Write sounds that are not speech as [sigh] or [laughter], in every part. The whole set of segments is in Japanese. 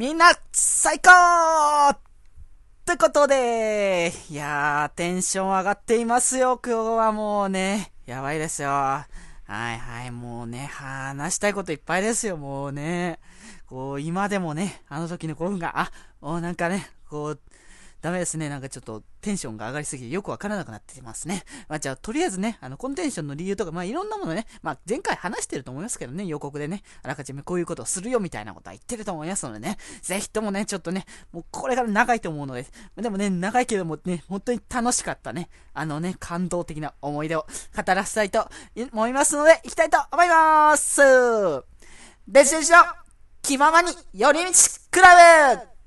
みんな、最高ってことで、いやー、テンション上がっていますよ、今日はもうね。やばいですよ。はいはい、もうね、話したいこといっぱいですよ、もうね。こう、今でもね、あの時の興奮が、あ、もうなんかね、こう、ダメですね。なんかちょっとテンションが上がりすぎてよくわからなくなってますね。まあじゃあとりあえずね、あの、このテンションの理由とか、まあいろんなものね、まあ前回話してると思いますけどね、予告でね、あらかじめこういうことをするよみたいなことは言ってると思いますのでね、ぜひともね、ちょっとね、もうこれから長いと思うので、までもね、長いけどもね、本当に楽しかったね、あのね、感動的な思い出を語らせたいと思いますので、行きたいと思いますデジデジの気ままに寄り道クラブ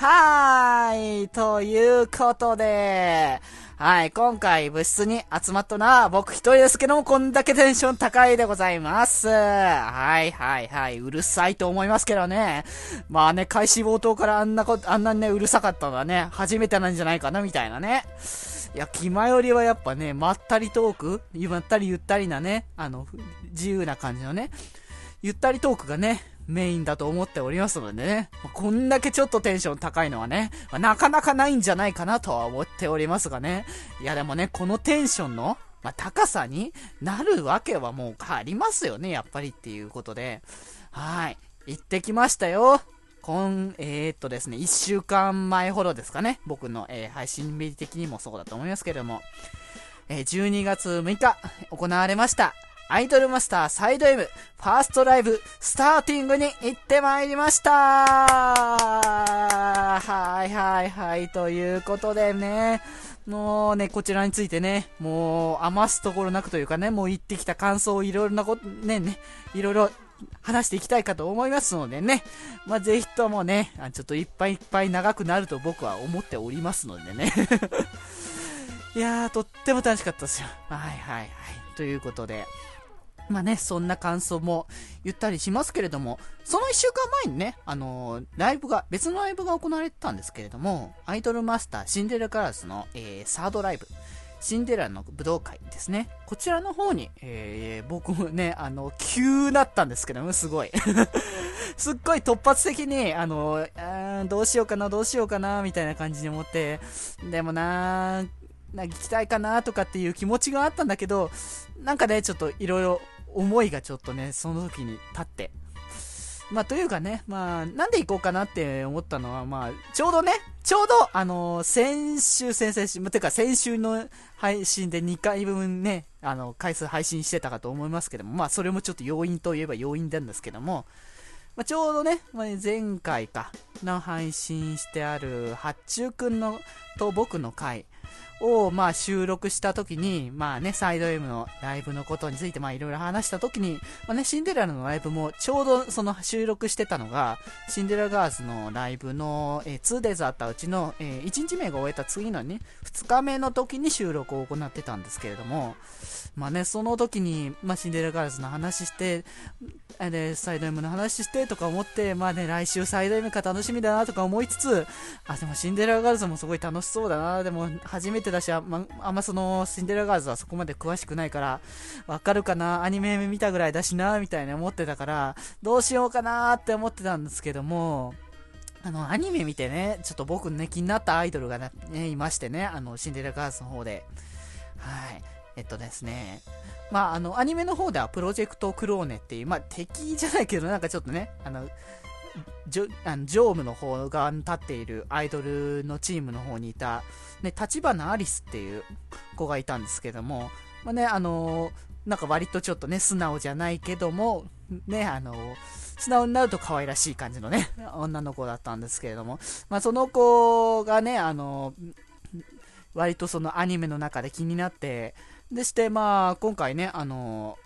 はーい、ということで、はい、今回部室に集まったのは僕一人ですけども、こんだけテンション高いでございます。はいはいはい、うるさいと思いますけどね。まあね、開始冒頭からあんなこと、あんなにね、うるさかったのはね、初めてなんじゃないかな、みたいなね。いや、気前よりはやっぱね、まったりトークまったりゆったりなね、あの、自由な感じのね、ゆったりトークがね、メインだと思っておりますのでね、こんだけちょっとテンション高いのはねま、なかなかないんじゃないかなとは思っておりますがね。いやでもね、このテンションの、まあ、高さになるわけはもうありますよね、やっぱりっていうことで。はい。行ってきましたよ。今、えー、っとですね、1週間前ほどですかね。僕の、えー、配信日的にもそうだと思いますけれども。えー、12月6日行われました。アイドルマスターサイド M ファーストライブスターティングに行ってまいりましたはいはいはい。ということでね、もうね、こちらについてね、もう余すところなくというかね、もう行ってきた感想をいろいろなこと、ね、ね、いろいろ話していきたいかと思いますのでね、まあ、ぜひともね、ちょっといっぱいいっぱい長くなると僕は思っておりますのでね。[laughs] いやー、とっても楽しかったですよ。はいはいはい。ということで、まあね、そんな感想も言ったりしますけれども、その1週間前にね、あのー、ライブが、別のライブが行われてたんですけれども、アイドルマスターシンデレラガラスの、えー、サードライブ、シンデレラの武道会ですね。こちらの方に、えー、僕もね、あの、急だったんですけども、すごい。[laughs] すっごい突発的に、あの、あどうしようかな、どうしようかな、みたいな感じに思って、でもななんか行きたいかなとかっていう気持ちがあったんだけど、なんかね、ちょっといろいろ思いがちょっとね、その時に立って。まあ、というかね、まあ、なんで行こうかなって思ったのは、まあ、ちょうどね、ちょうど、あのー、先週、先々週、てか先週の配信で2回分ね、あの、回数配信してたかと思いますけども、まあ、それもちょっと要因といえば要因なんですけども、まあ、ちょうどね、まあ、前回か、の配信してある、八中くんの、と僕の回、を、まあ、収録した時に、まあね、サイド M のライブのことについて、まあ、いろいろ話した時に、まあね、シンデレラのライブも、ちょうどその収録してたのが、シンデレラガーズのライブの、えー、2days あったうちの、えー、1日目が終えた次のね、2日目の時に収録を行ってたんですけれども、まあね、その時に、まあ、シンデレラガールズの話して、で、サイド M の話してとか思って、まあね、来週サイド M か楽しみだなとか思いつつ、あ、でもシンデレラガールズもすごい楽しそうだな、でも初めてだし、あ,、まあんまそのシンデレラガールズはそこまで詳しくないから、わかるかな、アニメ見たぐらいだしな、みたいな思ってたから、どうしようかなって思ってたんですけども、あの、アニメ見てね、ちょっと僕ね、気になったアイドルがね、いましてね、あの、シンデレラガールズの方で。はい。えっとですね、まあ、あの、アニメの方ではプロジェクトクローネっていう、まあ、敵じゃないけど、なんかちょっとね、あの、ジョあのジョームの方側に立っているアイドルのチームの方にいた、ね、立花アリスっていう子がいたんですけども、まあね、あのなんか割とちょっとね、素直じゃないけども、ね、あの素直になると可愛らしい感じのね、女の子だったんですけれども、まあ、その子がね、あの割とそのアニメの中で気になって、でして、まあ、今回ね、あの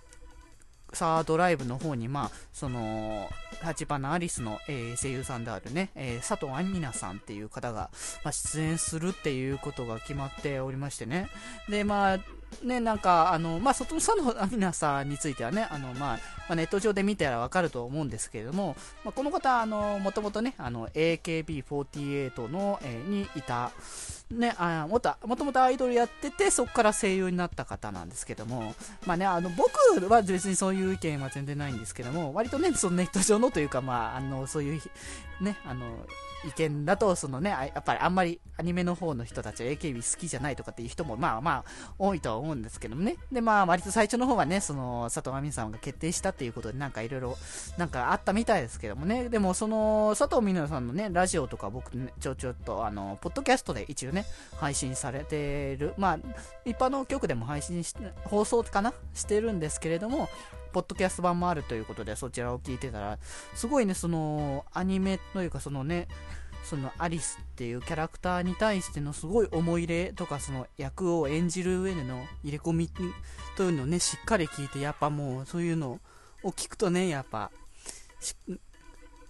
サードライブの方に、まあ、その、立花アリスの、えー、声優さんであるね、えー、佐藤杏里奈さんっていう方が、まあ、出演するっていうことが決まっておりましてね。で、まあ、ね、なんか、あの、まあ、外の佐藤杏里奈さんについてはね、あの、まあ、まあ、ネット上で見たらわかると思うんですけれども、まあ、この方、あの、もともとね、あの、AKB48 の、えー、にいた、ね、あもともともとアイドルやってて、そこから声優になった方なんですけども、まあね、あの、僕は別にそういう意見は全然ないんですけども、割とね、そのネット上のというか、まあ、あの、そういう、ね、あの、意見だと、そのね、やっぱりあんまりアニメの方の人たちは AKB 好きじゃないとかっていう人も、まあまあ、多いとは思うんですけどもね。で、まあ、割と最初の方はね、その、佐藤真美さんが決定したっていうことで、なんかいろいろ、なんかあったみたいですけどもね。でも、その、佐藤美奈さんのね、ラジオとか僕ね、ちょちょっと、あの、ポッドキャストで一応ね、配信されてる、まあ、一般の局でも配信し、放送かな？してるんですけれども、ポッドキャスト版もあるということで、そちらを聞いてたら、すごいね、その、アニメというか、そのね、そのアリスっていうキャラクターに対してのすごい思い入れとかその役を演じる上での入れ込みというのをねしっかり聞いてやっぱもうそういうのを聞くとねやっぱ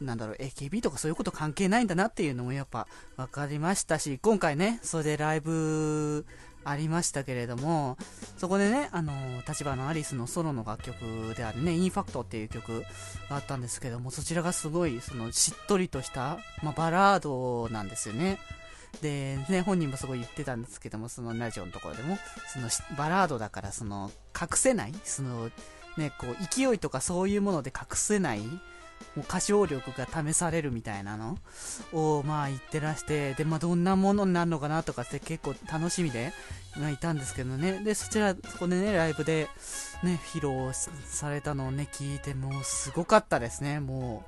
なんだろう AKB とかそういうこと関係ないんだなっていうのもやっぱ分かりましたし今回ねそれでライブありましたけれども、そこでね、あの、立花アリスのソロの楽曲であるね、インファクトっていう曲があったんですけども、そちらがすごい、その、しっとりとした、まあ、バラードなんですよね。で、ね、本人もすごい言ってたんですけども、そのラジオのところでも、その、バラードだから、その、隠せないその、ね、こう、勢いとかそういうもので隠せないもう歌唱力が試されるみたいなの？を、まあ言ってらして、で、まあどんなものになるのかなとかって結構楽しみで、まあいたんですけどね。で、そちら、そこでね、ライブで、ね、披露されたのをね、聞いて、もうすごかったですね、も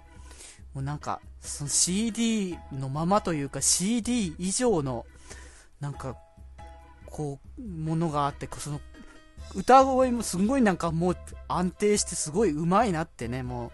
う。もうなんか、その CD のままというか CD 以上の、なんか、こう、ものがあって、その、歌声もすごいなんかもう安定してすごい上手いなってね、もう、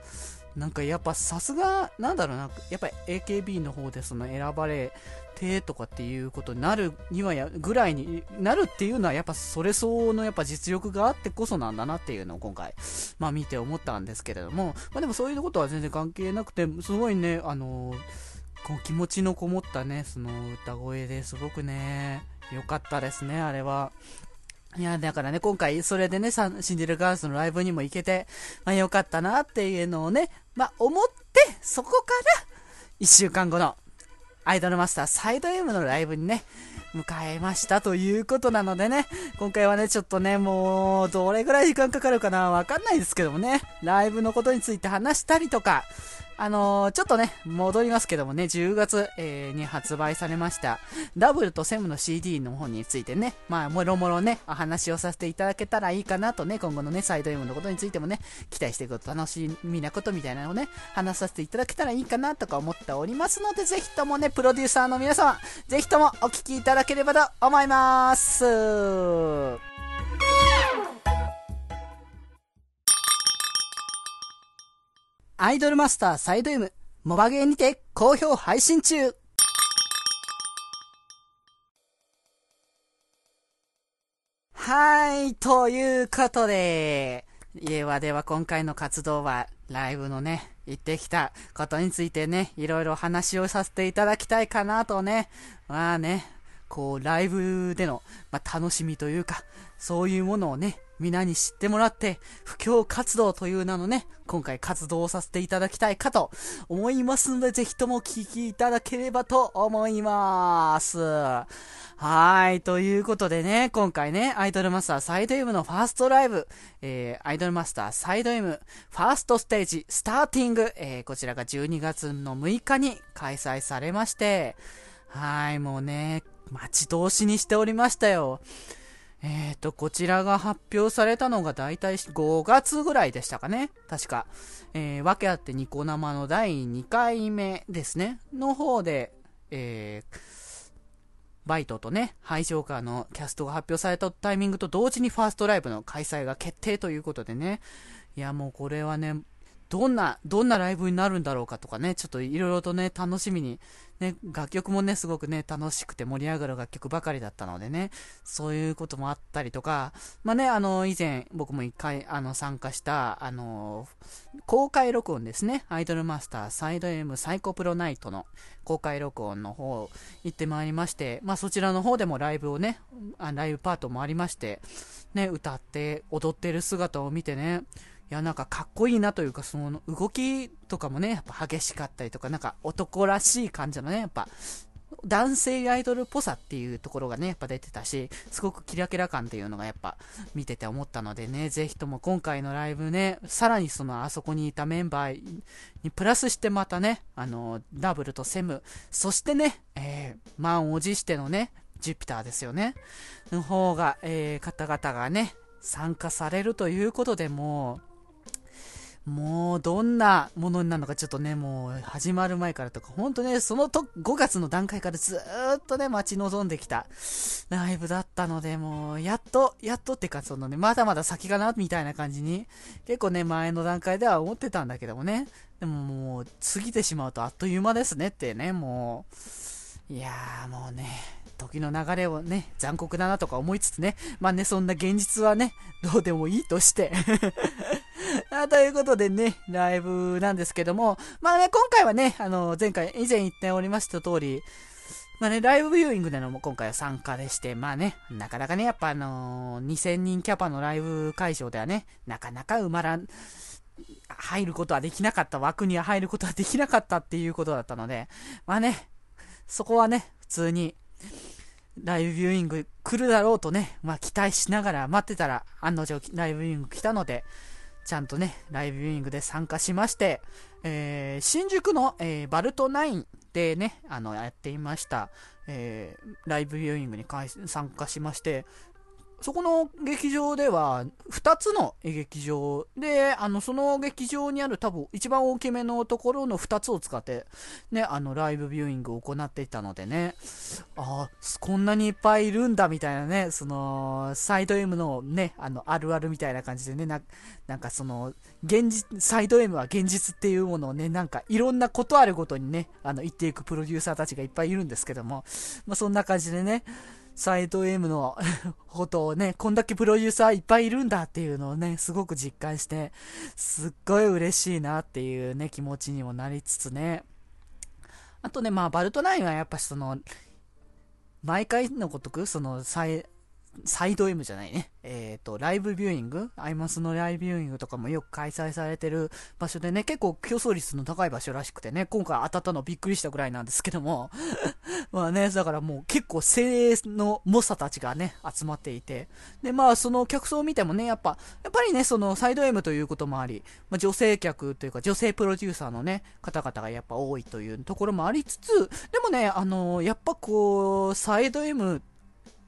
なんかやっぱさすが、なんだろうな、やっぱり AKB の方でその選ばれてとかっていうことになるにはや、ぐらいになるっていうのはやっぱそれ相応のやっぱ実力があってこそなんだなっていうのを今回、まあ見て思ったんですけれども、まあでもそういうことは全然関係なくて、すごいね、あのこう気持ちのこもったね、その歌声ですごくね、良かったですね、あれは。いや、だからね、今回、それでね、シンデレガールズのライブにも行けて、まあよかったなっていうのをね、まあ思って、そこから、1週間後の、アイドルマスターサイド M のライブにね、迎えましたということなのでね、今回はね、ちょっとね、もう、どれぐらい時間かかるかなわかんないですけどもね、ライブのことについて話したりとか、あのー、ちょっとね、戻りますけどもね、10月、えー、に発売されました、ダブルとセムの CD の方についてね、まあ、もろもろね、お話をさせていただけたらいいかなとね、今後のね、サイド M のことについてもね、期待していくと楽しみなことみたいなのをね、話させていただけたらいいかなとか思っておりますので、ぜひともね、プロデューサーの皆様、ぜひともお聴きいただければと思います。アイドルマスターサイド M、モバゲーにて好評配信中。はい、ということで、家はでは今回の活動は、ライブのね、行ってきたことについてね、いろいろ話をさせていただきたいかなとね、まあね、こう、ライブでの、まあ、楽しみというか、そういうものをね、皆に知ってもらって、布教活動という名のね、今回活動をさせていただきたいかと思いますので、ぜひとも聞きいただければと思います。はい、ということでね、今回ね、アイドルマスターサイド M のファーストライブ、えー、アイドルマスターサイド M ファーストステージスターティング、えー、こちらが12月の6日に開催されまして、はい、もうね、待ち遠しにしておりましたよ。えっ、ー、と、こちらが発表されたのがだいたい5月ぐらいでしたかね。確か。えー、わけあってニコ生の第2回目ですね。の方で、えー、バイトとね、ハイジョーカーのキャストが発表されたタイミングと同時にファーストライブの開催が決定ということでね。いや、もうこれはね、どんな、どんなライブになるんだろうかとかね、ちょっといろいろとね、楽しみに、ね、楽曲もね、すごくね、楽しくて盛り上がる楽曲ばかりだったのでね、そういうこともあったりとか、まあね、あの、以前僕も一回、あの、参加した、あの、公開録音ですね、アイドルマスターサイド M サイコプロナイトの公開録音の方行ってまいりまして、まあそちらの方でもライブをね、ライブパートもありまして、ね、歌って踊ってる姿を見てね、いや、なんかかっこいいなというか、その動きとかもね、やっぱ激しかったりとか、なんか男らしい感じのね、やっぱ、男性アイドルっぽさっていうところがね、やっぱ出てたし、すごくキラキラ感っていうのがやっぱ見てて思ったのでね、ぜひとも今回のライブね、さらにそのあそこにいたメンバーにプラスしてまたね、あの、ダブルとセム、そしてね、えー、満を持してのね、ジュピターですよね、の方が、えー、方々がね、参加されるということでもう、もうどんなものになるのかちょっとね、もう始まる前からとか、ほんとね、そのと5月の段階からずーっとね、待ち望んできたライブだったので、もうやっと、やっとってか、そのね、まだまだ先かな、みたいな感じに、結構ね、前の段階では思ってたんだけどもね、でももう、過ぎてしまうとあっという間ですねってね、もう、いやーもうね、時の流れをね、残酷だなとか思いつつね、まあね、そんな現実はね、どうでもいいとして。[laughs] あ [laughs] ということでね、ライブなんですけども、まあね、今回はね、あの、前回、以前言っておりました通り、まあね、ライブビューイングでのも今回は参加でして、まあね、なかなかね、やっぱあのー、2000人キャパのライブ会場ではね、なかなか埋まらん、入ることはできなかった、枠には入ることはできなかったっていうことだったので、まあね、そこはね、普通に、ライブビューイング来るだろうとね、まあ期待しながら待ってたら、案の定ライブビューイング来たので、ちゃんとね、ライブビューイングで参加しまして、えー、新宿の、えー、バルト9でね、あの、やっていました、えー、ライブビューイングに参加しまして、そこの劇場では、2つの劇場で、あの、その劇場にある多分一番大きめのところの2つを使って、ね、あの、ライブビューイングを行っていたのでね、ああ、こんなにいっぱいいるんだみたいなね、その、サイド M のね、あの、あるあるみたいな感じでね、ななんかその、現実、サイド M は現実っていうものをね、なんかいろんなことあるごとにね、あの、言っていくプロデューサーたちがいっぱいいるんですけども、まあ、そんな感じでね、サイド M の [laughs] ことをね、こんだけプロデューサーいっぱいいるんだっていうのをね、すごく実感して、すっごい嬉しいなっていうね、気持ちにもなりつつね。あとね、まあ、バルトナインはやっぱその、毎回のごとく、その、サイ、サイド M じゃないね。えっ、ー、と、ライブビューイング？アイマスのライブビューイングとかもよく開催されてる場所でね、結構競争率の高い場所らしくてね、今回当たったのびっくりしたぐらいなんですけども、[laughs] まあね、だからもう結構精鋭の猛者たちがね、集まっていて、で、まあその客層を見てもね、やっぱ、やっぱりね、そのサイド M ということもあり、まあ、女性客というか女性プロデューサーのね、方々がやっぱ多いというところもありつつ、でもね、あのやっぱこう、サイド M って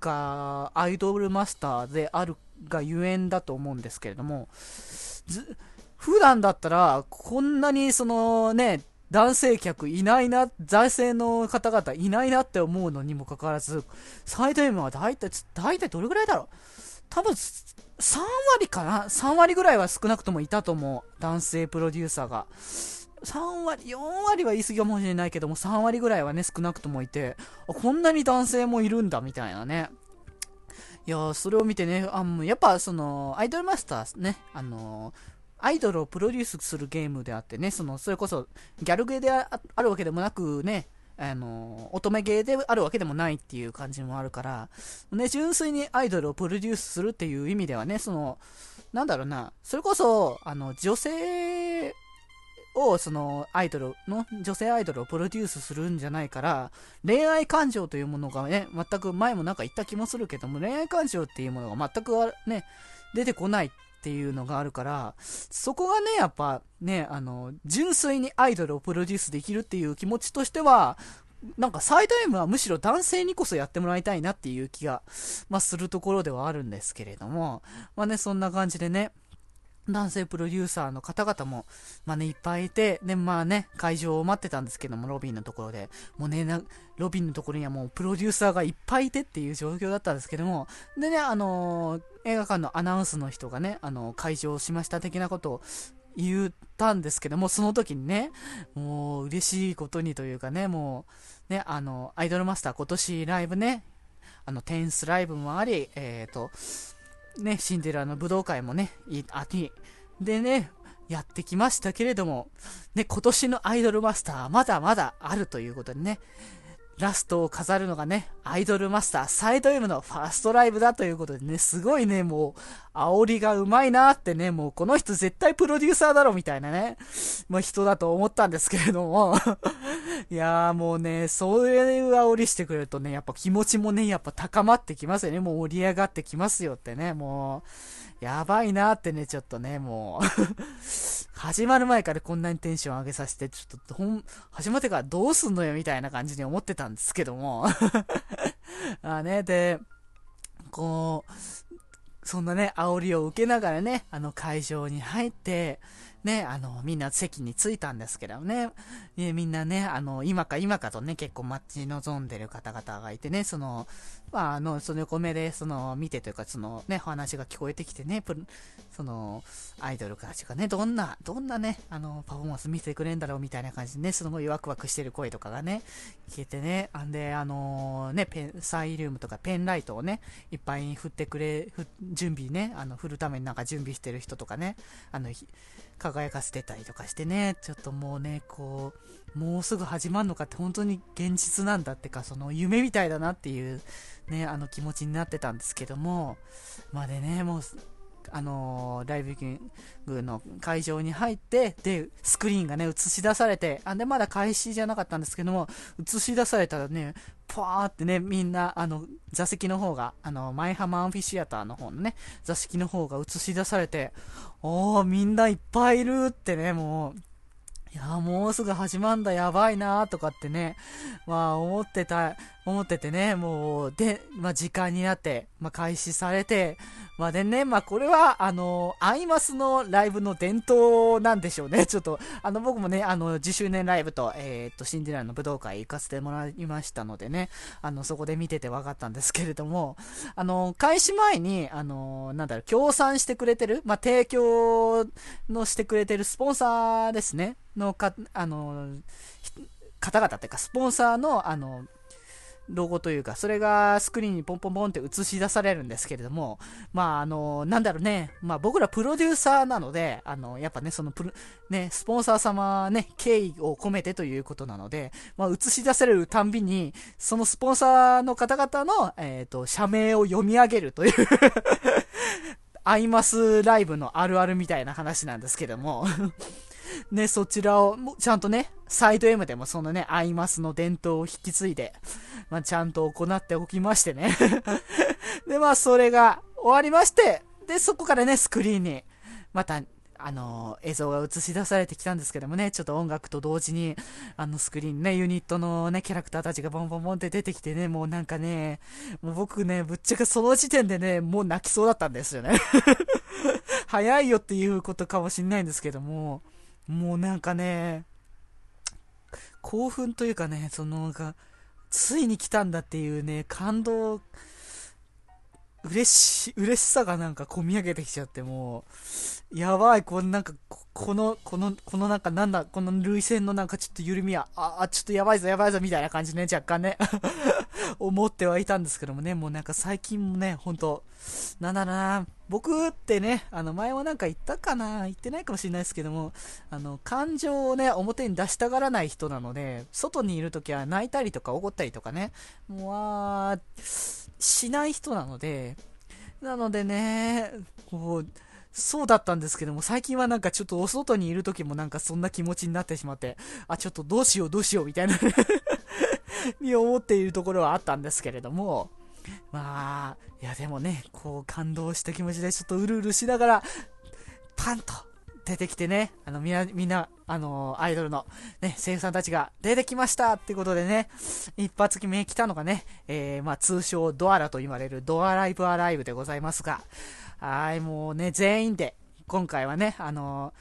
かアイドルマスターであるがゆえんだと思うんですけれども、ず普段だったら、こんなにそのね、男性客いないな、財政の方々いないなって思うのにもかかわらず、サイド M は大体、大体どれぐらいだろう多分、3割かな ?3 割ぐらいは少なくともいたと思う。男性プロデューサーが。3割、4割は言い過ぎかもしれないけども、3割ぐらいはね、少なくともいて、こんなに男性もいるんだ、みたいなね。いやそれを見てね、あやっぱその、アイドルマスターね、あのアイドルをプロデュースするゲームであってね、その、それこそ、ギャルゲーであるわけでもなくね、あの、乙女ゲーであるわけでもないっていう感じもあるから、ね、純粋にアイドルをプロデュースするっていう意味ではね、その、なんだろうな、それこそ、あの、女性を、その、アイドルの、女性アイドルをプロデュースするんじゃないから、恋愛感情というものがね、全く前もなんか言った気もするけども、恋愛感情っていうものが全くね、出てこないっていうのがあるから、そこがね、やっぱね、あの、純粋にアイドルをプロデュースできるっていう気持ちとしては、なんかサイド M はむしろ男性にこそやってもらいたいなっていう気が、まあ、するところではあるんですけれども、まあね、そんな感じでね、男性プロデューサーの方々も、まあね、いっぱいいて、で、まあね、会場を待ってたんですけども、ロビンのところで。もうね、ロビンのところにはもうプロデューサーがいっぱいいてっていう状況だったんですけども、でね、あのー、映画館のアナウンスの人がね、あのー、会場をしました的なことを言ったんですけども、その時にね、もう嬉しいことにというかね、もう、ね、あの、アイドルマスター今年ライブね、あの、テンスライブもあり、えっ、と、ね、シンデレラの武道会もね、秋でね、やってきましたけれども、ね、今年のアイドルマスターまだまだあるということでね、ラストを飾るのがね、アイドルマスターサイド M のファーストライブだということでね、すごいね、もう、煽りがうまいなってね、もうこの人絶対プロデューサーだろみたいなね、まあ人だと思ったんですけれども。[laughs] いやーもうね、そういう煽りしてくれるとね、やっぱ気持ちもね、やっぱ高まってきますよね、もう盛り上がってきますよってね、もう、やばいなってね、ちょっとね、もう。[laughs] 始まる前からこんなにテンション上げさせて、ちょっと、ほん、始まってからどうすんのよみたいな感じに思ってたんですけども。[laughs] あね、で、こう、そんなね、煽りを受けながらね、あの会場に入って、ね、あの、みんな席に着いたんですけどね、ねみんなね、あの、今か今かとね、結構待ち望んでる方々がいてね、その、まあ、あの、その横目で、その、見てというか、そのね、話が聞こえてきてね、その、アイドルたちがね、どんな、どんなね、あの、パフォーマンス見せてくれんだろうみたいな感じでね、すごいワクワクしてる声とかがね、聞けてね、あんで、あのー、ね、ペン、サイリウムとかペンライトをね、いっぱい振ってくれ、準備ね、あの、振るためになんか準備してる人とかね、あの、輝かせてたりとかしてね、ちょっともうね、こう、もうすぐ始まるのかって本当に現実なんだってか、その夢みたいだなっていうね、あの気持ちになってたんですけども、までね、もう、あのー、ライブキングの会場に入って、で、スクリーンがね、映し出されて、あ、で、まだ開始じゃなかったんですけども、映し出されたらね、パーってね、みんな、あの、座席の方が、あの、マイハマアンフィシアターの方のね、座席の方が映し出されて、おー、みんないっぱいいるってね、もう、いやもうすぐ始まんだ、やばいなとかってね、まあ思ってた、思っててね、もう、で、まあ時間になって、まあ開始されて、まあでね、まあこれは、あの、アイマスのライブの伝統なんでしょうね。ちょっと、あの僕もね、あの、10周年ライブと、えー、っと、シンデレラの武道会行かせてもらいましたのでね、あの、そこで見てて分かったんですけれども、あの、開始前に、あの、なんだろう、協賛してくれてる、まあ提供のしてくれてるスポンサーですね。のか、あの、方々っていうか、スポンサーの、あの、ロゴというか、それがスクリーンにポンポンポンって映し出されるんですけれども、まあ、あの、なんだろうね、まあ僕らプロデューサーなので、あの、やっぱね、そのプロ、ね、スポンサー様ね、敬意を込めてということなので、まあ映し出されるたんびに、そのスポンサーの方々の、えっ、ー、と、社名を読み上げるという [laughs] アイマスライブのあるあるみたいな話なんですけども。ね、そちらを、ちゃんとね、サイド M でもそのね、アイマスの伝統を引き継いで、まあ、ちゃんと行っておきましてね。[laughs] で、まあ、それが終わりまして、で、そこからね、スクリーンに、また、あの映像が映し出されてきたんですけどもね、ちょっと音楽と同時に、あの、スクリーンね、ユニットのね、キャラクターたちがボンボンボンって出てきてね、もうなんかね、もう僕ね、ぶっちゃけその時点でね、もう泣きそうだったんですよね。[laughs] 早いよっていうことかもしんないんですけども、もうなんかね、興奮というかね、その、が、ついに来たんだっていうね、感動、嬉し、嬉しさがなんか込み上げてきちゃって、もう、やばい、このなんか、この、この、このなんかなんだ、この涙腺のなんかちょっと緩みは、あ、あ、ちょっとやばいぞやばいぞみたいな感じね、若干ね思ってはいたんですけどもね、もうなんか最近もね、ほんと、なんだろうな、僕ってね、あの前もなんか言ったかな、言ってないかもしれないですけども、あの、感情をね、表に出したがらない人なので、外にいるときは泣いたりとか怒ったりとかね、もう、しない人なので、なのでね、こう、そうだったんですけども、最近はなんかちょっとお外にいる時もなんかそんな気持ちになってしまって、あ、ちょっとどうしようどうしようみたいな [laughs] に思っているところはあったんですけれども、まあ、いやでもね、こう感動した気持ちでちょっとうるうるしながら、パンと出てきてね、あの、みんな、みんな、あのアイドルのね、声優さんたちが出てきましたってことでね、一発決め来たのがね、えー、まあ通称ドアラと言われるドアライブアライブでございますが、はい、もうね、全員で、今回はね、あの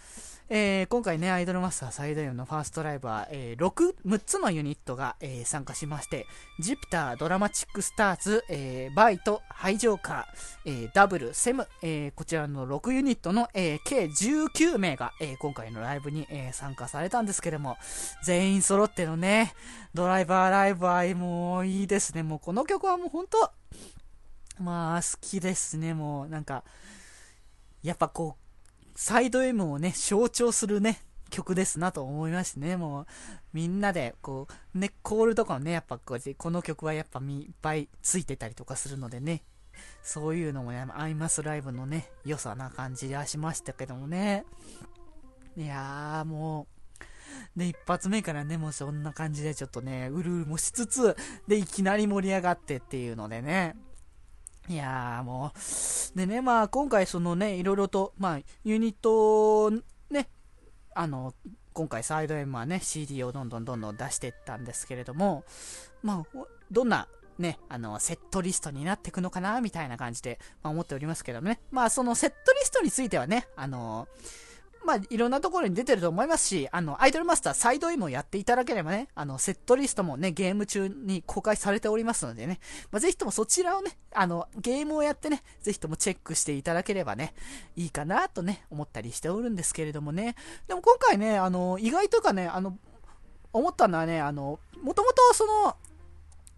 えー、今回ね、アイドルマスター最大のファーストライブは、えー、6、6つのユニットが、えー、参加しまして、ジュピター、ドラマチックスターズ、えー、バイト、ハイジョーカー、えー、ダブル、セム、えー、こちらの6ユニットの、えー、計19名が、えー、今回のライブに、えー、参加されたんですけども、全員揃ってのね、ドライバーライブはもういいですね。もうこの曲はもう本当まあ好きですね、もうなんか、やっぱこう、サイド M をね、象徴するね、曲ですなと思いましてね、もう、みんなで、こう、ね、コールとかもね、やっぱこう、この曲はやっぱみいっぱいついてたりとかするのでね、そういうのもね、アイマスライブのね、良さな感じがしましたけどもね。いやー、もう、で、一発目からね、もうそんな感じでちょっとね、うるうるもしつつ、で、いきなり盛り上がってっていうのでね、いやーもう、でね、まあ今回そのね、いろいろと、まあユニット、ね、あの、今回サイド M はね、CD をどんどんどんどん出していったんですけれども、まあ、どんなね、あの、セットリストになっていくのかな、みたいな感じで、まあ、思っておりますけどもね。まあ、そのセットリストについてはね、あのまあ、いろんなところに出てると思いますし、あの、アイドルマスターサイド M をやっていただければね、あの、セットリストもね、ゲーム中に公開されておりますのでね、まあ、ぜひともそちらをね、あの、ゲームをやってね、ぜひともチェックしていただければね、いいかなとね、思ったりしておるんですけれどもね、でも今回ね、あの、意外とかね、あの、思ったのはね、あの、もともとその、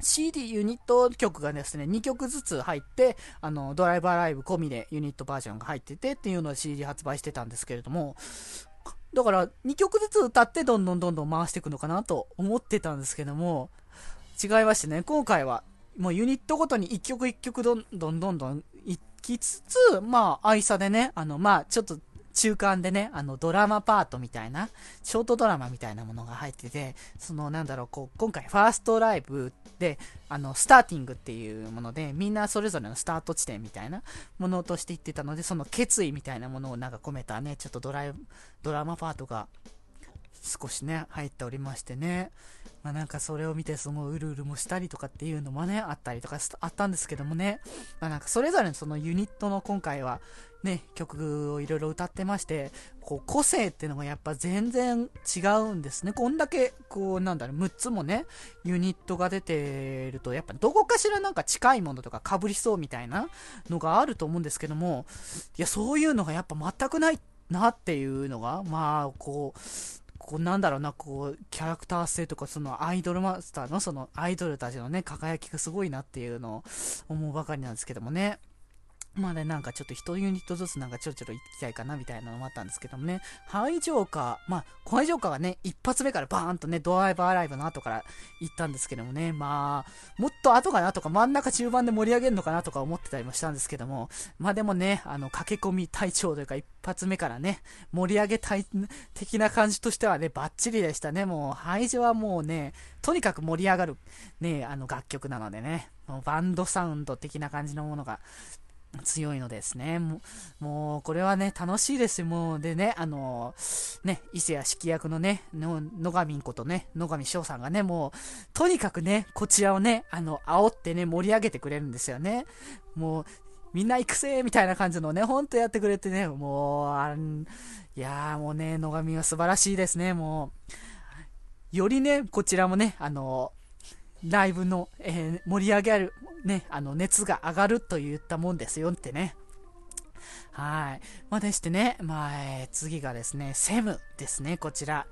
CD ユニット曲がですね、2曲ずつ入って、あの、ドライバーライブ込みでユニットバージョンが入っててっていうのを CD 発売してたんですけれども、だから2曲ずつ歌ってどんどんどんどん回していくのかなと思ってたんですけども、違いましてね、今回はもうユニットごとに1曲1曲どんどんどんどんいきつつ、まあ、愛さでね、あの、まあ、ちょっと中間でね、あの、ドラマパートみたいな、ショートドラマみたいなものが入ってて、その、なんだろう、こう、今回ファーストライブで、あの、スターティングっていうもので、みんなそれぞれのスタート地点みたいなものとして言ってたので、その決意みたいなものをなんか込めたね、ちょっとドライ、ドラマパートが少しね、入っておりましてね。まあなんかそれを見てすごいうるうるもしたりとかっていうのもね、あったりとかあったんですけどもね。まあなんかそれぞれのそのユニットの今回はね、曲をいろいろ歌ってまして、こう、個性っていうのがやっぱ全然違うんですね。こんだけ、こう、なんだろう、6つもね、ユニットが出てると、やっぱどこかしらなんか近いものとか被りそうみたいなのがあると思うんですけども、いや、そういうのがやっぱ全くないなっていうのが、まあ、こう、こうなんだろうな、こう、キャラクター性とか、そのアイドルマスターのそのアイドルたちのね、輝きがすごいなっていうのを思うばかりなんですけどもね。まあね、なんかちょっと1ユニットずつなんかちょろちょろ行きたいかなみたいなのもあったんですけどもね、ハイジョーカー、まあ、ハイジョーカーはね、一発目からバーンとね、ドライバーライブの後から行ったんですけどもね、まあ、もっと後かなとか真ん中中盤で盛り上げるのかなとか思ってたりもしたんですけども、まあでもね、あの、駆け込み隊長というか一発目からね、盛り上げたい的な感じとしてはね、バッチリでしたね。もう、ハイジョはもうね、とにかく盛り上がる、ね、あの楽曲なのでね、バンドサウンド的な感じのものが強いのですね。もう、もうこれはね、楽しいですよ。もう、でね、あの、ね、伊勢谷式役のね、の、野上ことね、野上翔さんがね、もう、とにかくね、こちらをね、あの、煽ってね、盛り上げてくれるんですよね。もう、みんな行くぜみたいな感じのね、ほんとやってくれてね、もう、あん、いやーもうね、野上は素晴らしいですね、もう。よりね、こちらもね、あの、ライブの、えー、盛り上げる、ね、あの、熱が上がるといったもんですよってね。はい。まあ、でしてね、まあ、えー、次がですね、セムですね、こちら。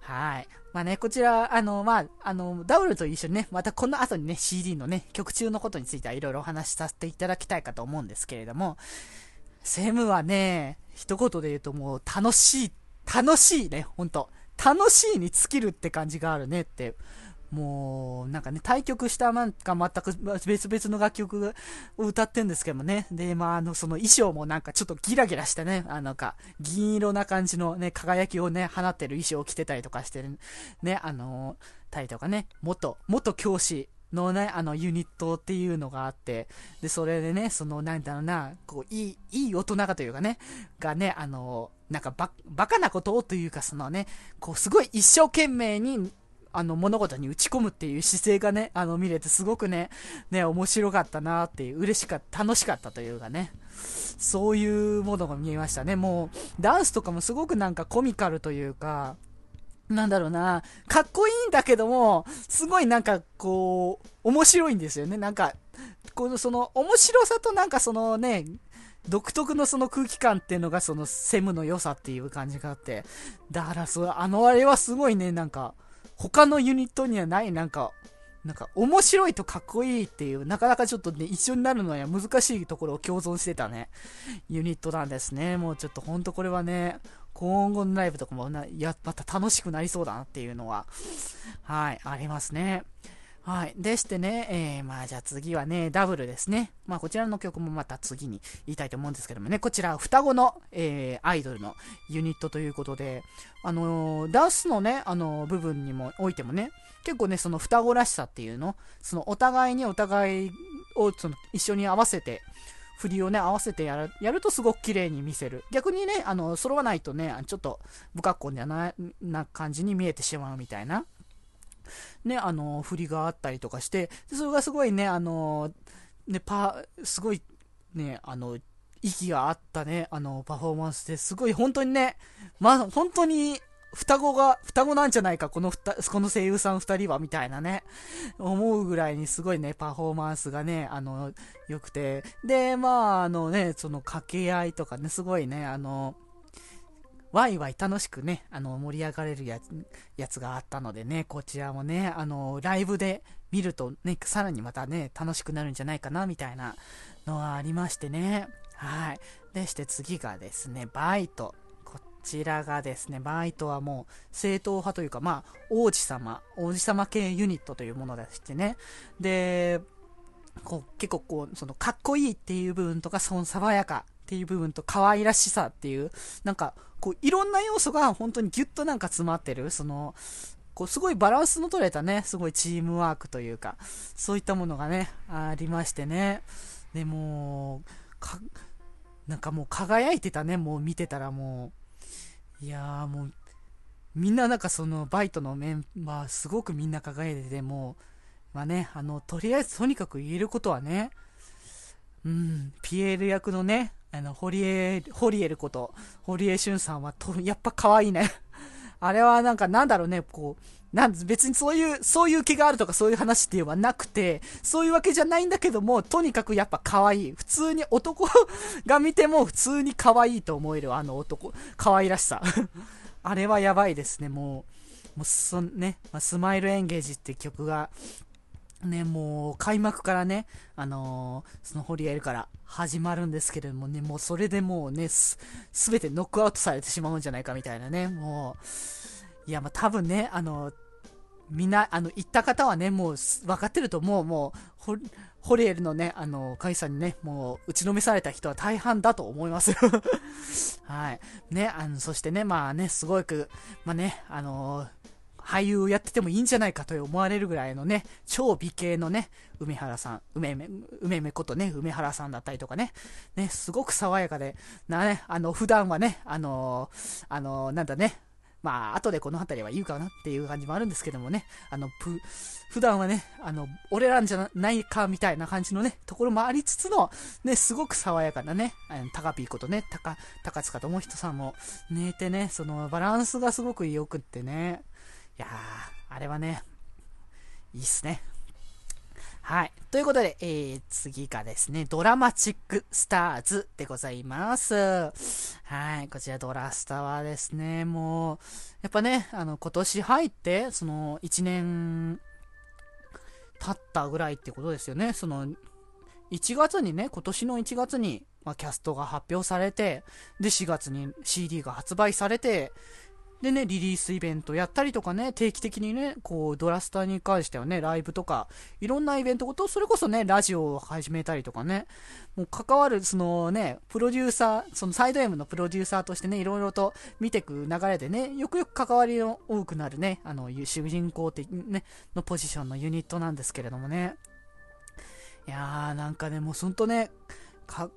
はい。まあね、こちら、あの、まあ、あの、ダブルと一緒にね、またこの後にね、CD のね、曲中のことについてはいろいろお話しさせていただきたいかと思うんですけれども、セムはね、一言で言うともう楽しい、楽しいね、ほんと。楽しいに尽きるって感じがあるねってもう、なんかね、対局したなんか全く別々の楽曲を歌ってんですけどもね。で、まあ、あの、その衣装もなんかちょっとギラギラしてね、あの、か、銀色な感じのね、輝きをね、放ってる衣装を着てたりとかしてる、ね、あの、たりとかね、元、元教師のね、あの、ユニットっていうのがあって、で、それでね、その、なんだろうな、こう、いい、いい大人がというかね、がね、あの、なんかば、バカなことをというか、そのね、こう、すごい一生懸命に、あの、物事に打ち込むっていう姿勢がね、あの、見れてすごくね、ね、面白かったなっていう、嬉しかった、楽しかったというかね、そういうものが見えましたね。もう、ダンスとかもすごくなんかコミカルというか、なんだろうな、かっこいいんだけども、すごいなんかこう、面白いんですよね。なんか、このその面白さとなんかそのね、独特のその空気感っていうのがそのセムの良さっていう感じがあって、だからそあのあれはすごいね、なんか、他のユニットにはないなんか、なんか面白いとかっこいいっていう、なかなかちょっとね、一緒になるのは難しいところを共存してたね、ユニットなんですね。もうちょっとほんとこれはね、今後のライブとかもな、や、また楽しくなりそうだなっていうのは、はい、ありますね。はい。でしてね、えー、まあじゃあ次はね、ダブルですね。まあこちらの曲もまた次に言いたいと思うんですけどもね、こちら双子の、えー、アイドルのユニットということで、あのー、ダンスのね、あのー、部分にもおいてもね、結構ね、その双子らしさっていうの、そのお互いにお互いをその一緒に合わせて、振りをね、合わせてやるやるとすごく綺麗に見せる。逆にね、あの、揃わないとね、ちょっと不格好なな感じに見えてしまうみたいな。ね、あの、振りがあったりとかして、それがすごいね、あの、ね、パ、すごい、ね、あの、息があったね、あの、パフォーマンスですごい本当にね、まあ、本当に、双子が、双子なんじゃないか、このふた、この声優さん二人は、みたいなね、思うぐらいにすごいね、パフォーマンスがね、あの、良くて、で、まあ、あのね、その掛け合いとかね、すごいね、あの、ワイワイ楽しくね、あの、盛り上がれるやつ、があったのでね、こちらもね、あの、ライブで見るとね、さらにまたね、楽しくなるんじゃないかな、みたいなのはありましてね。はい。でして次がですね、バイト。こちらがですね、バイトはもう正統派というか、まあ、王子様、王子様系ユニットというものでしてね。で、こう、結構こう、その、かっこいいっていう部分とか、その爽やかっていう部分と可愛らしさっていう、なんか、こう、いろんな要素が本当にギュッとなんか詰まってる、その、こう、すごいバランスの取れたね、すごいチームワークというか、そういったものがね、ありましてね。でも、か、なんかもう輝いてたね、もう見てたらもう。いやーもう、みんななんかそのバイトのメンバー、すごくみんな輝いてて、もう、まあね、あの、とりあえずとにかく言えることはね、うん、ピエール役のね、あの、ホリエ、ホリエルこと、堀江俊さんはと、やっぱ可愛いね。[laughs] あれはなんかなんだろうね、こう、なん別にそういう、そういう気があるとかそういう話っていうのはなくて、そういうわけじゃないんだけども、とにかくやっぱ可愛い。普通に男が見ても普通に可愛いと思えるあの男、可愛らしさ。[laughs] あれはやばいですね、もう。もうそ、ね、ま、スマイルエンゲージって曲が、ね、もう開幕からね、あのー、そのホリエルから始まるんですけれどもね、もうそれでもうね、す、すべてノックアウトされてしまうんじゃないかみたいなね、もう、いや、まあ多分ね、あの、みんな、あの、行った方はね、もう分かってると思う、もう、ホリエルのね、あの、カイさんにね、もう打ちのめされた人は大半だと思います [laughs] はい。ね、あの、そしてね、まあね、すごく、まあね、あのー俳優をやっててもいいんじゃないかと思われるぐらいのね、超美形のね、梅原さん、梅め、梅めことね、梅原さんだったりとかね、ね、すごく爽やかで、なね、あの、普段はね、あのー、あのー、なんだね、まあ、後でこの辺りは言うかなっていう感じもあるんですけどもね、あの、ぷ、普段はね、あの、俺らんじゃないかみたいな感じのね、ところもありつつの、ね、すごく爽やかなね、あの、タカピーことね、タカ、高塚智人さんも寝てね、そのバランスがすごく良くってね、やー、あれはね、いいっすね。はい。ということで、えー、次がですね、ドラマチックスターズでございます。はい。こちらドラスタはですね、もう、やっぱね、あの、今年入って、その、1年経ったぐらいってことですよね。その、1月にね、今年の1月に、まあ、キャストが発表されて、で、4月に CD が発売されて、でね、リリースイベントやったりとかね、定期的にね、こう、ドラスターに関してはね、ライブとか、いろんなイベントごと、それこそね、ラジオを始めたりとかね、もう関わる、そのね、プロデューサー、そのサイド M のプロデューサーとしてね、いろいろと見ていく流れでね、よくよく関わりの多くなるね、あの、主人公的ね、のポジションのユニットなんですけれどもね。いやー、なんかね、もうほんとね、か、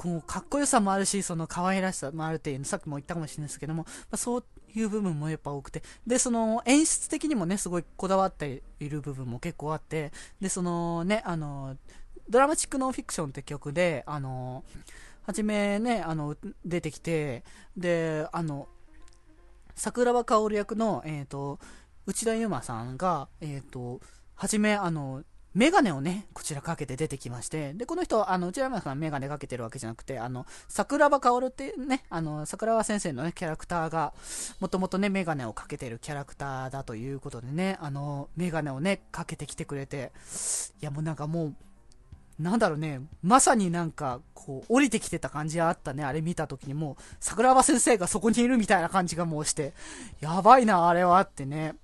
こう、かっこよさもあるし、その可愛らしさもあるっていう、さっきも言ったかもしれないですけども、まあ、そういう部分もやっぱ多くて、で、その演出的にもね、すごいこだわっている部分も結構あって、で、そのね、あの、ドラマチックノンフィクションって曲で、あの、はじめね、あの、出てきて、で、あの、桜庭薫役の、えっ、ー、と、内田悠馬さんが、えっ、ー、と、はじめ、あの、メガネをね、こちらかけて出てきまして、で、この人、あの、内田山さんメガネかけてるわけじゃなくて、あの、桜庭薫っていうね、あの、桜庭先生のね、キャラクターが、もともとね、メガネをかけてるキャラクターだということでね、あの、メガネをね、かけてきてくれて、いやもうなんかもう、なんだろうね、まさになんか、こう、降りてきてた感じがあったね、あれ見た時にもう、桜庭先生がそこにいるみたいな感じがもうして、やばいな、あれはってね。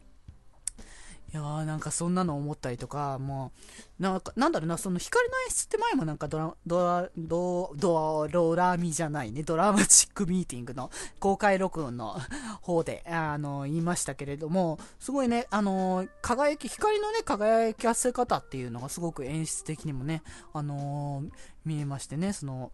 いやーなんかそんなの思ったりとか、もう、なんか、なんだろうな、その光の演出って前もなんかドラ、ドラ、ド、ド、ドラミじゃないね、ドラマチックミーティングの公開録音の方で、あの、言いましたけれども、すごいね、あの、輝き、光のね、輝かせ方っていうのがすごく演出的にもね、あの見えましてね、その、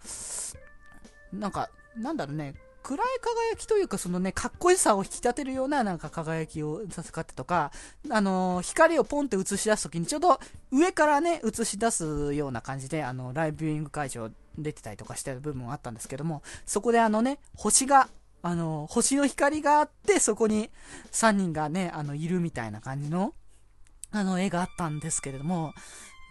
なんか、なんだろうね、暗い輝きというか、そのね、かっこよさを引き立てるようななんか輝きをさせかってとか、あのー、光をポンって映し出すときにちょうど上からね、映し出すような感じで、あの、ライブビューイング会場出てたりとかしてる部分があったんですけども、そこであのね、星が、あの、星の光があって、そこに3人がね、あの、いるみたいな感じの、あの、絵があったんですけれども、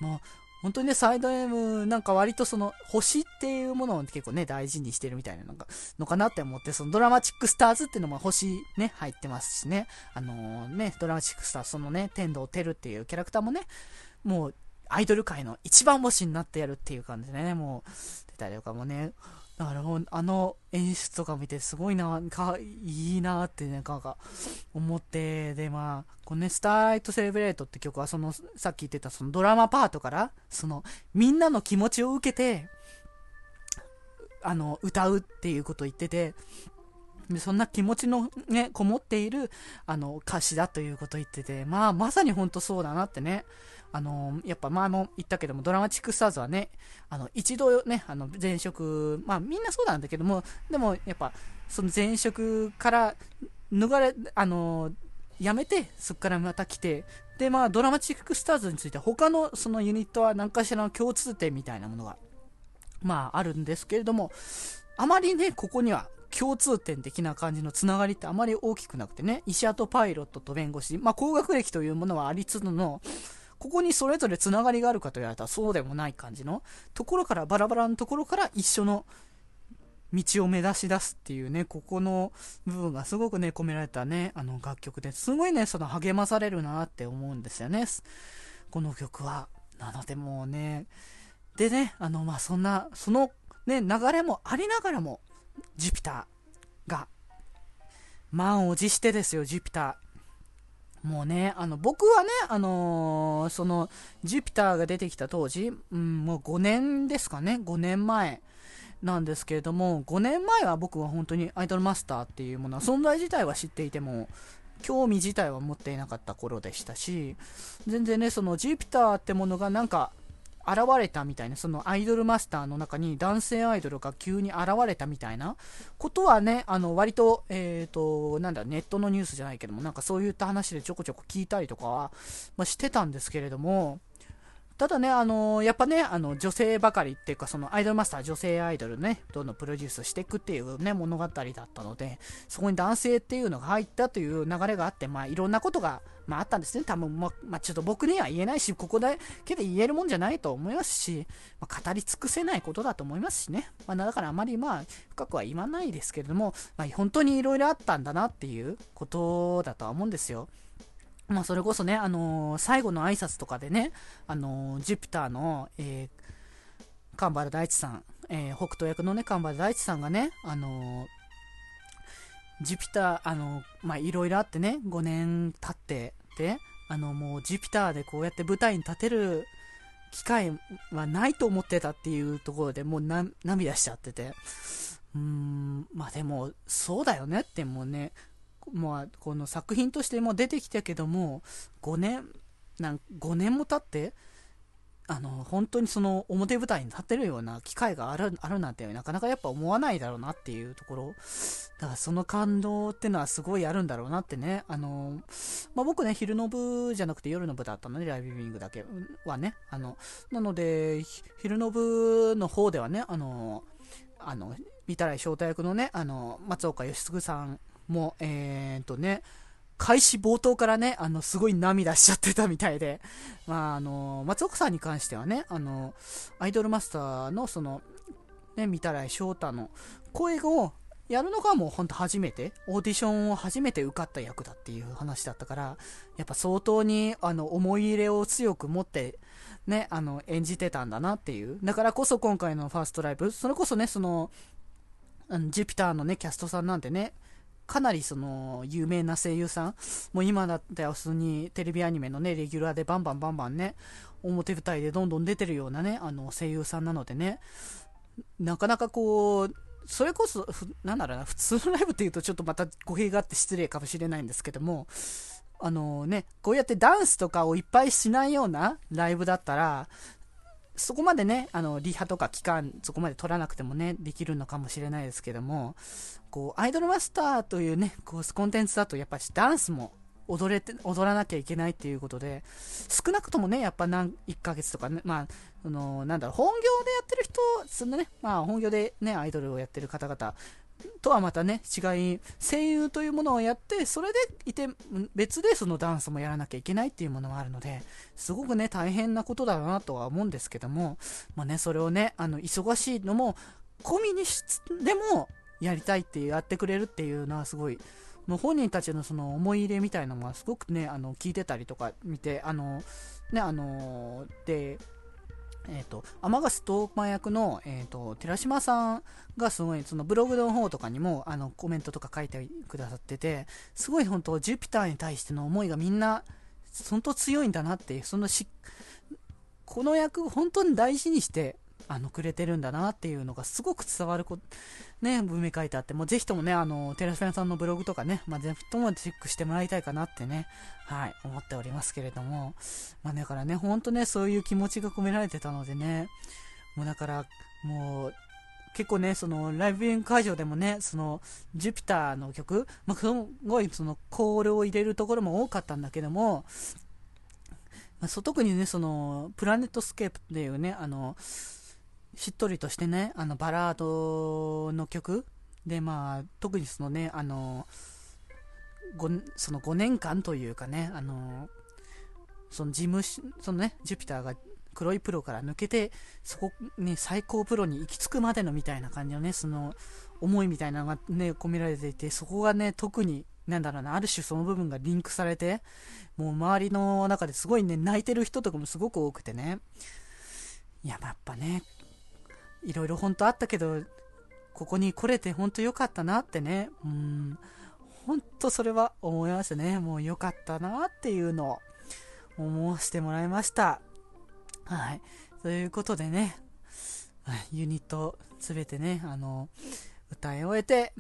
もう、本当にね、サイド M、なんか割とその、星っていうものを結構ね、大事にしてるみたいなのか、のかなって思って、そのドラマチックスターズっていうのも星ね、入ってますしね、あのー、ね、ドラマチックスターズ、そのね、天童テルっていうキャラクターもね、もう、アイドル界の一番星になってやるっていう感じでね、もう、出たりとかもね、だからもう、あの演出とか見てすごいな、か、いいなって、なんか、思って、で、まあ、このね、スターライトセレブレートって曲は、その、さっき言ってたそのドラマパートから、その、みんなの気持ちを受けて、あの、歌うっていうことを言ってて、でそんな気持ちのね、こもっている、あの、歌詞だということを言ってて、まあ、まさに本当そうだなってね、あのやっぱ前も言ったけども、ドラマチックスターズはね、あの、一度ね、あの、前職、まあみんなそうなんだけども、でもやっぱ、その前職から逃れ、あのやめて、そこからまた来て、で、まあドラマチックスターズについて他のそのユニットは何かしらの共通点みたいなものが、まああるんですけれども、あまりね、ここには共通点的な感じのつながりってあまり大きくなくてね、医者とパイロットと弁護士、まあ高学歴というものはありつつの、ここにそれぞれつながりがあるかと言われたらそうでもない感じのところからバラバラのところから一緒の道を目指し出すっていうね、ここの部分がすごくね、込められたね、あの楽曲ですごいね、その励まされるなって思うんですよね。この曲は。なのでもうね、でね、あの、まあ、そんな、そのね、流れもありながらも、ジュピターが、満を持してですよ、ジュピター。もうね、あの、僕はね、あのー、その、ジュピターが出てきた当時、うん、もう5年ですかね、5年前なんですけれども、5年前は僕は本当にアイドルマスターっていうものは、存在自体は知っていても、興味自体は持っていなかった頃でしたし、全然ね、そのジュピターってものがなんか、現れたみたいな、そのアイドルマスターの中に男性アイドルが急に現れたみたいなことはね、あの、割と、えっ、ー、と、なんだ、ネットのニュースじゃないけども、なんかそういった話でちょこちょこ聞いたりとかは、まあ、してたんですけれども、ただね、あのー、やっぱね、あの、女性ばかりっていうか、そのアイドルマスター、女性アイドルね、どんどんプロデュースしていくっていうね、物語だったので、そこに男性っていうのが入ったという流れがあって、まあ、いろんなことが、まあ、あったんですね。多分、ま、まあ、ちょっと僕には言えないし、ここだけで言えるもんじゃないと思いますし、まあ、語り尽くせないことだと思いますしね。まあ、だからあまりまあ、深くは言わないですけれども、まあ、本当にいろいろあったんだなっていうことだとは思うんですよ。まあ、それこそね、あのー、最後の挨拶とかでね、あのー、ジュピターの、えー、神原大地さん、えー、北斗役のね、神原大地さんがね、あのジュピター、あのま、いろいろあってね、5年経ってで、あの、もうジュピターでこうやって舞台に立てる機会はないと思ってたっていうところでもう涙しちゃってて、うーん、まあでも、そうだよねってもうね、まあ、この作品としても出てきたけども、5年、なん5年も経って、あの、本当にその表舞台に立てるような機会がある、あるなんてなかなかやっぱ思わないだろうなっていうところ。だからその感動ってのはすごいあるんだろうなってね。あの、まあ、僕ね、昼の部じゃなくて夜の部だったので、ライブビューイングだけはね。あの、なので、昼の部の方ではね、あの、あの、見たら翔太役のね、あの、松岡義嗣さんも、えー、っとね、開始冒頭からね、あの、すごい涙しちゃってたみたいで、まあ、あの、松岡さんに関してはね、あの、アイドルマスターの、その、ね、見たら翔太の声をやるのがもうほんと初めて、オーディションを初めて受かった役だっていう話だったから、やっぱ相当に、あの、思い入れを強く持って、ね、あの、演じてたんだなっていう。だからこそ今回のファーストライブ、それこそね、その、ジュピターのね、キャストさんなんてね、かなりその有名な声優さん、もう今だったら普通にテレビアニメのね、レギュラーでバンバンバンバンね、表舞台でどんどん出てるようなね、あの声優さんなのでね、なかなかこう、それこそ、なんだろうな、普通のライブって言うとちょっとまた語弊があって失礼かもしれないんですけども、あのね、こうやってダンスとかをいっぱいしないようなライブだったら、そこまでね、あの、リハとか期間、そこまで取らなくてもね、できるのかもしれないですけども、こう、アイドルマスターというね、こう、コンテンツだと、やっぱりダンスも踊れて、踊らなきゃいけないっていうことで、少なくともね、やっぱ何、1ヶ月とかね、まあ、あの、なんだろう、本業でやってる人、そんなね、まあ、本業でね、アイドルをやってる方々とはまたね、違い、声優というものをやって、それでいて、別でそのダンスもやらなきゃいけないっていうものがあるので、すごくね、大変なことだなとは思うんですけども、まあね、それをね、あの、忙しいのも、込みにしでも、やりたいってやってくれるっていうのはすごい、もう本人たちのその思い入れみたいなのがすごくね、あの、聞いてたりとか見て、あの、ね、あの、で、えっ、ー、と、天笠東馬役の、えっ、ー、と、寺島さんがすごい、そのブログの方とかにも、あの、コメントとか書いてくださってて、すごい本当、ジュピターに対しての思いがみんな、本当強いんだなっていう、そのし、この役、本当に大事にして、あの、くれてるんだなっていうのがすごく伝わるこ、ね、文明書いてあって、もうぜひともね、あの、テラスフェンさんのブログとかね、まあ、ぜひともチェックしてもらいたいかなってね、はい、思っておりますけれども、まあ、だからね、ほんとね、そういう気持ちが込められてたのでね、もうだから、もう、結構ね、その、ライブイン会場でもね、その、ジュピターの曲、まあ、すごい、その、コールを入れるところも多かったんだけども、まあ、そう特にね、その、プラネットスケープっていうね、あの、しっとりとしてね、あの、バラードの曲で、まあ、特にそのね、あの、その5年間というかね、あの、その事務所、そのね、ジュピターが黒いプロから抜けて、そこに最高プロに行き着くまでのみたいな感じのね、その思いみたいなのがね、込められていて、そこがね、特に、なんだろうな、ある種その部分がリンクされて、もう周りの中ですごいね、泣いてる人とかもすごく多くてね。いや、やっぱね、いろいろ本当あったけど、ここに来れて本当良かったなってね、うん、本当それは思いましたね。もう良かったなっていうのを思わせてもらいました。はい。ということでね、ユニットすべてね、あの、歌い終えて、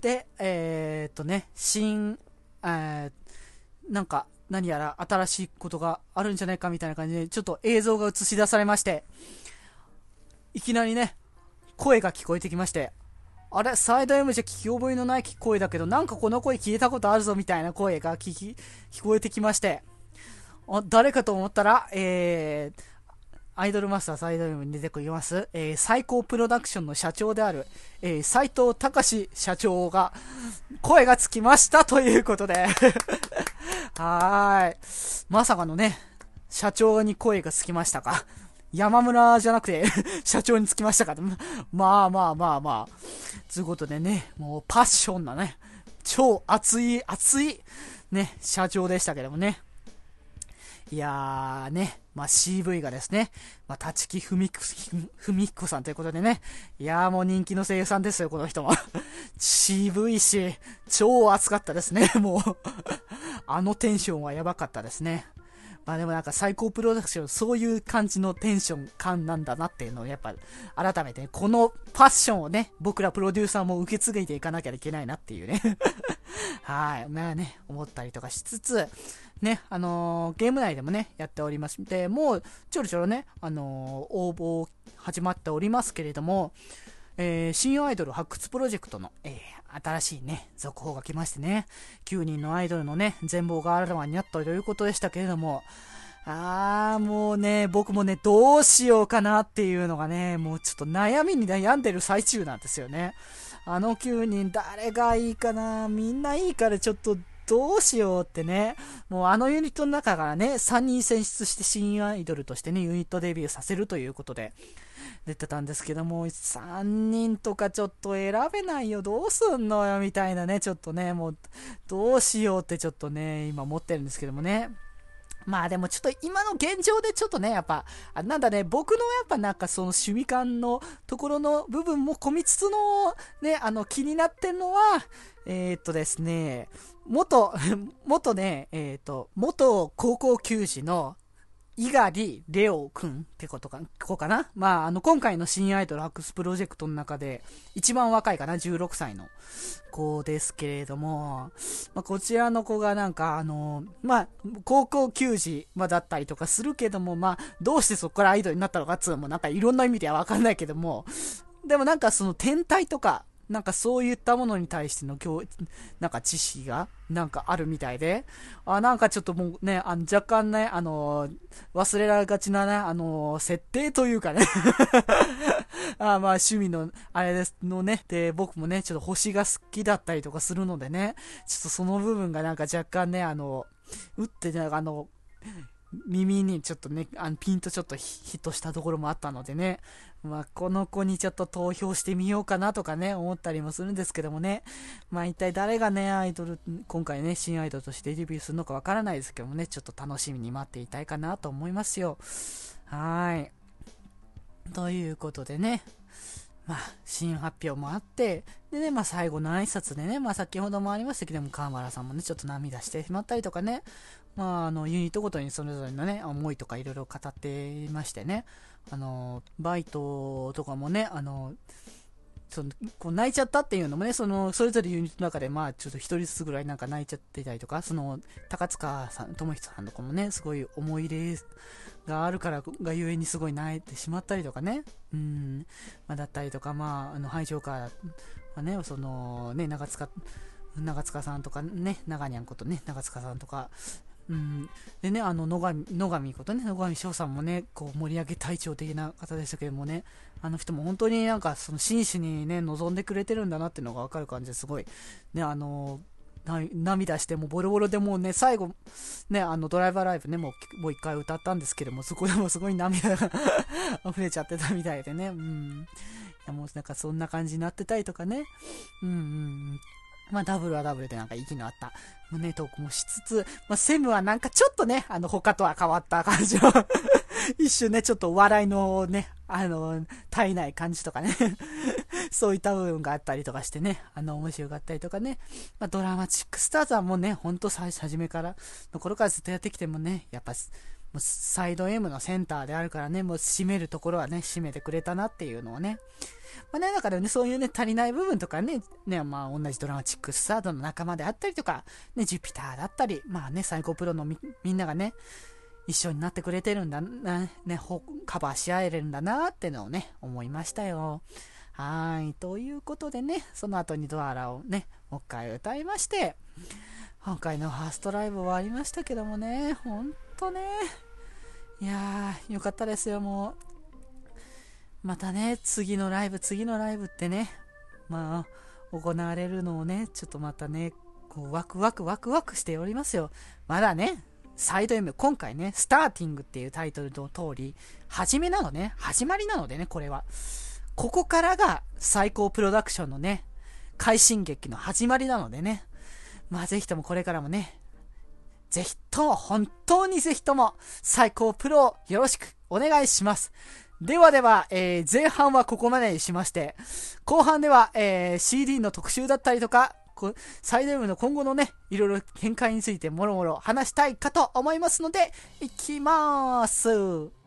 で、えー、っとね、新、えー、なんか、何やら新しいことがあるんじゃないかみたいな感じで、ちょっと映像が映し出されまして、いきなりね、声が聞こえてきまして、あれ、サイド M じゃ聞き覚えのない声だけど、なんかこの声聞いたことあるぞみたいな声が聞き、聞こえてきまして、あ誰かと思ったら、えー、アイドルマスターサイド M に出てくります、えー、最高プロダクションの社長である、えー、斉藤隆社長が、声がつきましたということで [laughs] はーい。まさかのね、社長に声がつきましたか。山村じゃなくて [laughs] 社長につきましたから、まあまあまあまあ。つうことでね、もうパッションなね、超熱い、熱い、ね、社長でしたけどもね。いやーね、まあ CV がですね、まあ立木文彦さんということでね、いやーもう人気の声優さんですよ、この人も。渋いし、超熱かったですね、もうあのテンションはやばかったですね。まあでもなんか最高プロダクション、そういう感じのテンション感なんだなっていうのをやっぱ改めて、このファッションをね、僕らプロデューサーも受け継いでいかなきゃいけないなっていうね [laughs] はい。まあね、思ったりとかしつつ、ね、あのー、ゲーム内でもね、やっております。で、もう、ちょろちょろね、あのー、応募始まっておりますけれども、えー、新アイドル発掘プロジェクトの、えー、新しいね、続報が来ましてね、9人のアイドルのね、全貌があらわになったということでしたけれども、あー、もうね、僕もね、どうしようかなっていうのがね、もうちょっと悩みに悩んでる最中なんですよね。あの9人誰がいいかな？みんないいからちょっとどうしようってね、もうあのユニットの中からね、3人選出して新アイドルとしてね、ユニットデビューさせるということで、出てたんですけども、3人とかちょっと選べないよ、どうすんのよ、みたいなね、ちょっとね、もう、どうしようってちょっとね、今思ってるんですけどもね。まあでもちょっと今の現状でちょっとね、やっぱ、あなんだね、僕のやっぱなんかその趣味感のところの部分も込みつつの、ね、あの気になってるのは、えー、っとですね、元、[laughs] 元ね、えー、っと、元高校球児の猪狩レオくんってことか、こうかな？まあ、あの、今回の新アイドル発掘プロジェクトの中で、一番若いかな ?16 歳の子ですけれども、まあ、こちらの子がなんか、あの、まあ、高校球児、まあ、だったりとかするけども、まあ、どうしてそこからアイドルになったのかっつうのも、なんかいろんな意味ではわかんないけども、でもなんかその天体とか、なんかそういったものに対しての教、なんか知識が、なんかあるみたいで、あ、なんかちょっともうね、あの若干ね、あのー、忘れられがちなね、あのー、設定というかね。[laughs] あまあ趣味の、あれですのね、で、僕もね、ちょっと星が好きだったりとかするのでね、ちょっとその部分がなんか若干ね、あの、打ってね、あの、耳にちょっとね、あのピンとちょっとヒットしたところもあったのでね、まあ、この子にちょっと投票してみようかなとかね、思ったりもするんですけどもね。まあ、一体誰がね、アイドル、今回ね、新アイドルとしてデビューするのかわからないですけどもね、ちょっと楽しみに待っていたいかなと思いますよ。はい。ということでね、まあ、新発表もあって、でね、まあ最後の挨拶でね、まあ先ほどもありましたけども、河原さんもね、ちょっと涙してしまったりとかね、まああの、ユニットごとにそれぞれのね、思いとかいろいろ語っていましてね、あの、バイトとかもね、あの、そのこう泣いちゃったっていうのもね、そのそれぞれユニットの中で、まあちょっと一人ずつぐらいなんか泣いちゃってたりとか、その高塚さん、智久さんとかもね、すごい思い入れがあるからがゆえにすごい泣いてしまったりとかね、うん、まあ、だったりとか、まあ、あの排除からはね、そのね、長塚、長塚さんとかね、長にゃんことね、長塚さんとか、うん、でね、あの野上野上ことね、野上翔さんもね、こう盛り上げ隊長的な方でしたけどもね、あの人も本当になんかその真摯にね、望んでくれてるんだなっていうのがわかる感じですごい、ね、あの涙してもボロボロでもうね、最後、ね、あのドライバーライブね、もうもう一回歌ったんですけども、そこでもすごい涙が [laughs] 溢れちゃってたみたいでね、うん。いやもうなんかそんな感じになってたりとかね、うんうん。まあ、ダブルはダブルでなんか息のあった胸トークもしつつ、まあ、セムはなんかちょっとね、あの、他とは変わった感じの [laughs] 一瞬ね、ちょっと笑いのね、あの、絶えない感じとかね [laughs] そういった部分があったりとかしてね、あの、面白かったりとかね、まあ、ドラマチックスターズはもうね、ほんと最初、初めからの頃からずっとやってきてもね、やっぱ、もうサイド M のセンターであるからね、もう締めるところはね、締めてくれたなっていうのをね。まあね、だからね、そういうね、足りない部分とかね、ね、まあ同じドラマチックスタートの仲間であったりとか、ね、ジュピターだったり、まあね、最高プロのみんながね、一緒になってくれてるんだな、ね、カバーし合えるんだなってのをね、思いましたよ。はい。ということでね、その後にドアラをね、もう一回歌いまして、今回のファーストライブ終わりましたけどもね、ほんとね、いやー、よかったですよ、もう。またね、次のライブ、次のライブってね、まあ、行われるのをね、ちょっとまたね、こう、ワクワクワクワクしておりますよ。まだね、サイド M、今回ね、スターティングっていうタイトルの通り、始めなのね、始まりなのでね、これは。ここからが最高プロダクションのね、快進撃の始まりなのでね、まあぜひともこれからもね、ぜひとも、本当にぜひとも、最高プロをよろしくお願いします。ではでは、えー、前半はここまでにしまして、後半では、えー、CD の特集だったりとか、サイド M の今後のね、いろいろ展開についてもろもろ話したいかと思いますので、いきまーす。